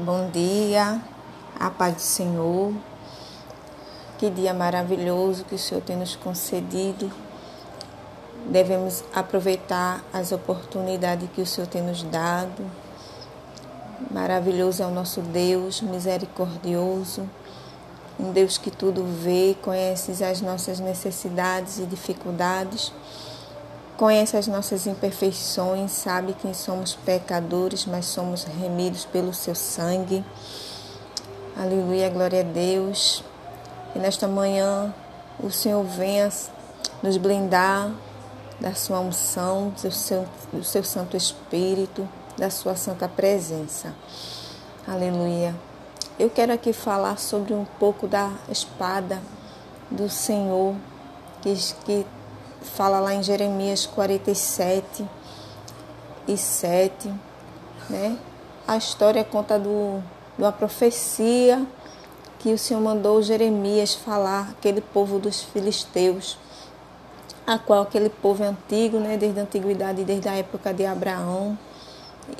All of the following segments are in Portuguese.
Bom dia, a paz do Senhor. Que dia maravilhoso que o Senhor tem nos concedido. Devemos aproveitar as oportunidades que o Senhor tem nos dado. Maravilhoso é o nosso Deus, misericordioso, um Deus que tudo vê, conhece as nossas necessidades e dificuldades Conhece as nossas imperfeições, sabe que somos pecadores, mas somos remidos pelo seu sangue. Aleluia, glória a Deus. E nesta manhã o Senhor venha nos blindar da sua unção, do seu, do seu Santo Espírito, da sua santa presença. Aleluia. Eu quero aqui falar sobre um pouco da espada do Senhor que, que fala lá em Jeremias 47 e 7, né? A história conta do, de uma profecia que o Senhor mandou Jeremias falar aquele povo dos filisteus, a qual aquele povo é antigo, né, desde a antiguidade, desde a época de Abraão,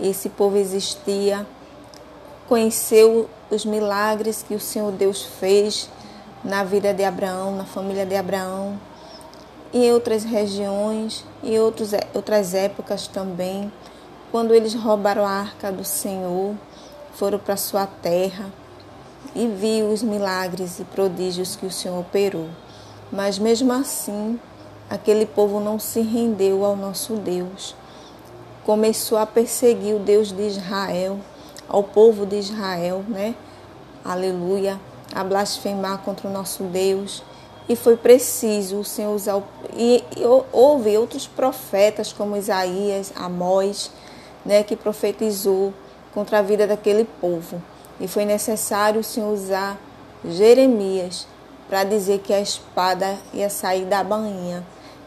esse povo existia, conheceu os milagres que o Senhor Deus fez na vida de Abraão, na família de Abraão, em outras regiões e outros, outras épocas também, quando eles roubaram a arca do Senhor, foram para sua terra e viu os milagres e prodígios que o Senhor operou. Mas mesmo assim, aquele povo não se rendeu ao nosso Deus. Começou a perseguir o Deus de Israel, ao povo de Israel, né? Aleluia, a blasfemar contra o nosso Deus e foi preciso o Senhor usar. O, e, e houve outros profetas, como Isaías, Amós, né, que profetizou contra a vida daquele povo. E foi necessário o Senhor usar Jeremias para dizer que a espada ia sair da bainha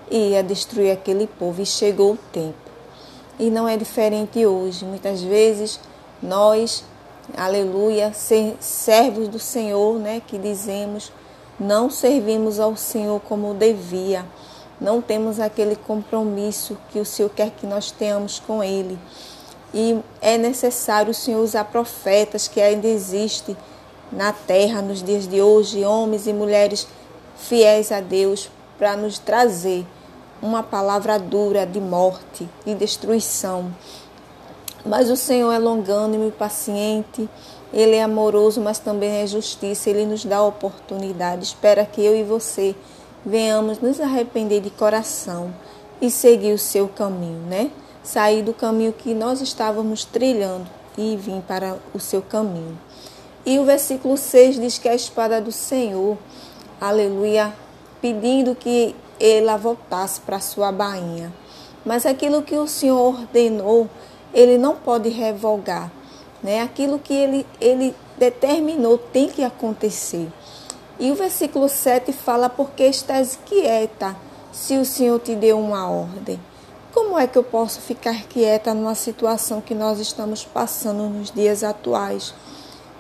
e ia destruir aquele povo. E chegou o tempo. E não é diferente hoje. Muitas vezes nós, aleluia, ser servos do Senhor, né, que dizemos não servimos ao Senhor como devia, não temos aquele compromisso que o Senhor quer que nós tenhamos com Ele. E é necessário o Senhor usar profetas que ainda existem na terra nos dias de hoje, homens e mulheres fiéis a Deus, para nos trazer uma palavra dura de morte e destruição. Mas o Senhor é longânimo e paciente ele é amoroso, mas também é justiça. Ele nos dá oportunidade. Espera que eu e você venhamos nos arrepender de coração e seguir o seu caminho, né? Sair do caminho que nós estávamos trilhando e vir para o seu caminho. E o versículo 6 diz que a espada do Senhor, aleluia, pedindo que ela voltasse para sua bainha. Mas aquilo que o Senhor ordenou, ele não pode revogar né? Aquilo que ele, ele determinou tem que acontecer. E o versículo 7 fala: Porque estás quieta se o Senhor te deu uma ordem. Como é que eu posso ficar quieta numa situação que nós estamos passando nos dias atuais?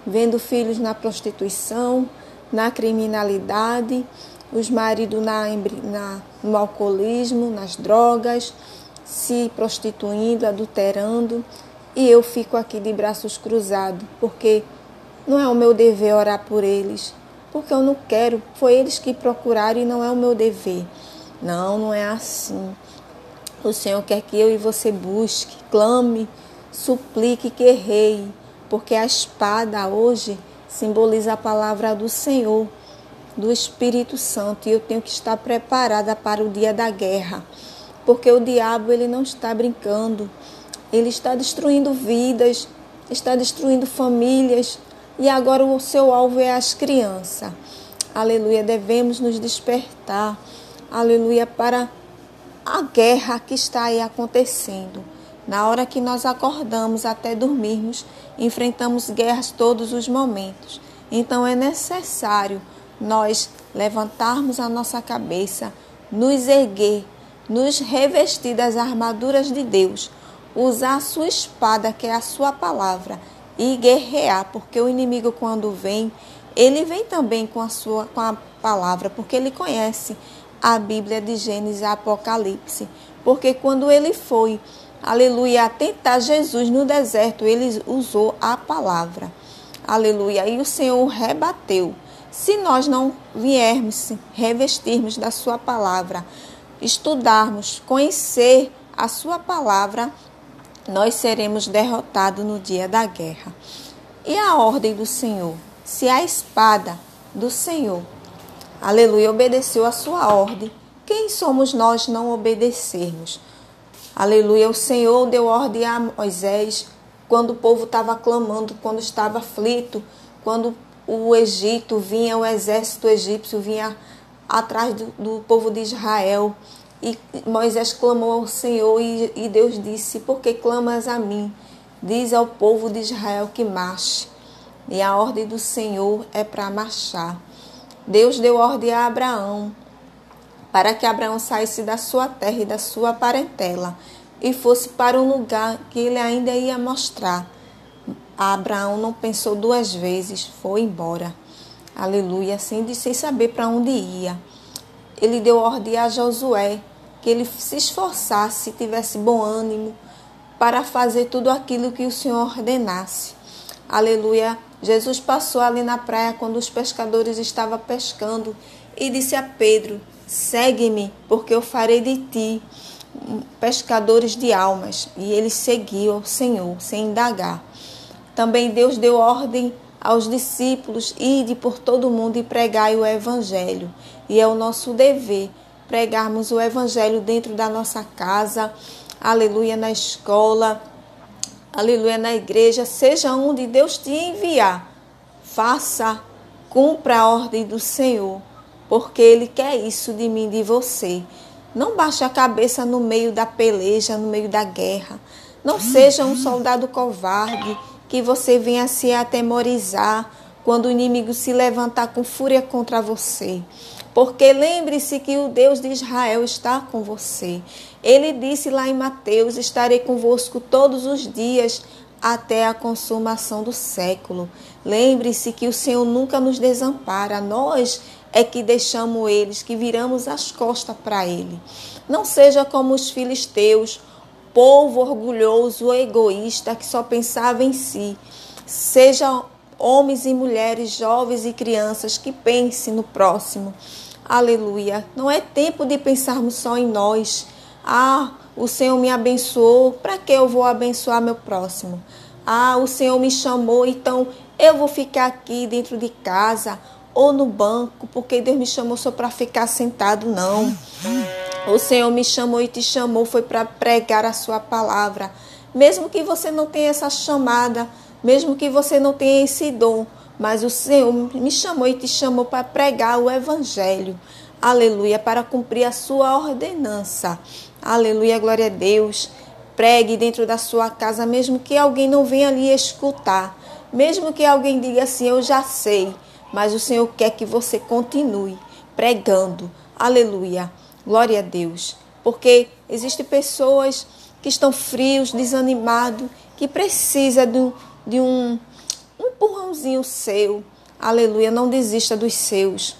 Vendo filhos na prostituição, na criminalidade, os maridos na, na, no alcoolismo, nas drogas, se prostituindo, adulterando e eu fico aqui de braços cruzados, porque não é o meu dever orar por eles, porque eu não quero, foi eles que procuraram e não é o meu dever. Não, não é assim. O Senhor quer que eu e você busque, clame, suplique, guerreie, porque a espada hoje simboliza a palavra do Senhor, do Espírito Santo, e eu tenho que estar preparada para o dia da guerra, porque o diabo ele não está brincando. Ele está destruindo vidas, está destruindo famílias e agora o seu alvo é as crianças. Aleluia, devemos nos despertar. Aleluia, para a guerra que está aí acontecendo. Na hora que nós acordamos até dormirmos, enfrentamos guerras todos os momentos. Então é necessário nós levantarmos a nossa cabeça, nos erguer, nos revestir das armaduras de Deus usar a sua espada, que é a sua palavra, e guerrear, porque o inimigo quando vem, ele vem também com a sua com a palavra, porque ele conhece a Bíblia de Gênesis e Apocalipse. Porque quando ele foi aleluia, tentar Jesus no deserto, ele usou a palavra, aleluia, e o Senhor rebateu. Se nós não viermos revestirmos da Sua palavra, estudarmos, conhecer a Sua palavra, nós seremos derrotados no dia da guerra. E a ordem do Senhor? Se a espada do Senhor, aleluia, obedeceu a Sua ordem, quem somos nós não obedecermos? Aleluia. O Senhor deu ordem a Moisés quando o povo estava clamando, quando estava aflito, quando o Egito vinha, o exército egípcio vinha atrás do, do povo de Israel. E Moisés clamou ao Senhor e, e Deus disse: Por que clamas a mim? Diz ao povo de Israel que marche. E a ordem do Senhor é para marchar. Deus deu ordem a Abraão para que Abraão saísse da sua terra e da sua parentela e fosse para um lugar que ele ainda ia mostrar. Abraão não pensou duas vezes, foi embora. Aleluia, assim, de sem saber para onde ia. Ele deu ordem a Josué que ele se esforçasse, tivesse bom ânimo para fazer tudo aquilo que o Senhor ordenasse. Aleluia. Jesus passou ali na praia quando os pescadores estavam pescando e disse a Pedro: Segue-me, porque eu farei de ti pescadores de almas. E ele seguiu ao Senhor, sem indagar. Também Deus deu ordem aos discípulos: ide por todo o mundo e pregai o Evangelho. E é o nosso dever pregarmos o Evangelho dentro da nossa casa, aleluia, na escola, aleluia, na igreja, seja onde Deus te enviar. Faça, cumpra a ordem do Senhor porque Ele quer isso de mim, de você. Não baixe a cabeça no meio da peleja, no meio da guerra. Não seja um soldado covarde que você venha se atemorizar quando o inimigo se levantar com fúria contra você. Porque lembre-se que o Deus de Israel está com você. Ele disse lá em Mateus: Estarei convosco todos os dias até a consumação do século. Lembre-se que o Senhor nunca nos desampara. Nós é que deixamos eles, que viramos as costas para ele. Não seja como os filisteus, povo orgulhoso, egoísta, que só pensava em si. Seja homens e mulheres, jovens e crianças que pensem no próximo. Aleluia. Não é tempo de pensarmos só em nós. Ah, o Senhor me abençoou, para que eu vou abençoar meu próximo? Ah, o Senhor me chamou, então eu vou ficar aqui dentro de casa ou no banco, porque Deus me chamou só para ficar sentado, não. O Senhor me chamou e te chamou foi para pregar a sua palavra. Mesmo que você não tenha essa chamada, mesmo que você não tenha esse dom, mas o Senhor me chamou e te chamou para pregar o evangelho. Aleluia, para cumprir a sua ordenança. Aleluia, glória a Deus. Pregue dentro da sua casa, mesmo que alguém não venha ali escutar, mesmo que alguém diga assim, eu já sei mas o Senhor quer que você continue pregando. Aleluia. Glória a Deus. Porque existem pessoas que estão frios, desanimados, que precisam de, de um, um empurrãozinho seu. Aleluia. Não desista dos seus.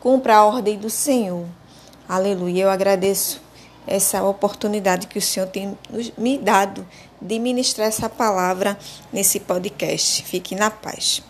Cumpra a ordem do Senhor. Aleluia. Eu agradeço essa oportunidade que o Senhor tem me dado de ministrar essa palavra nesse podcast. Fique na paz.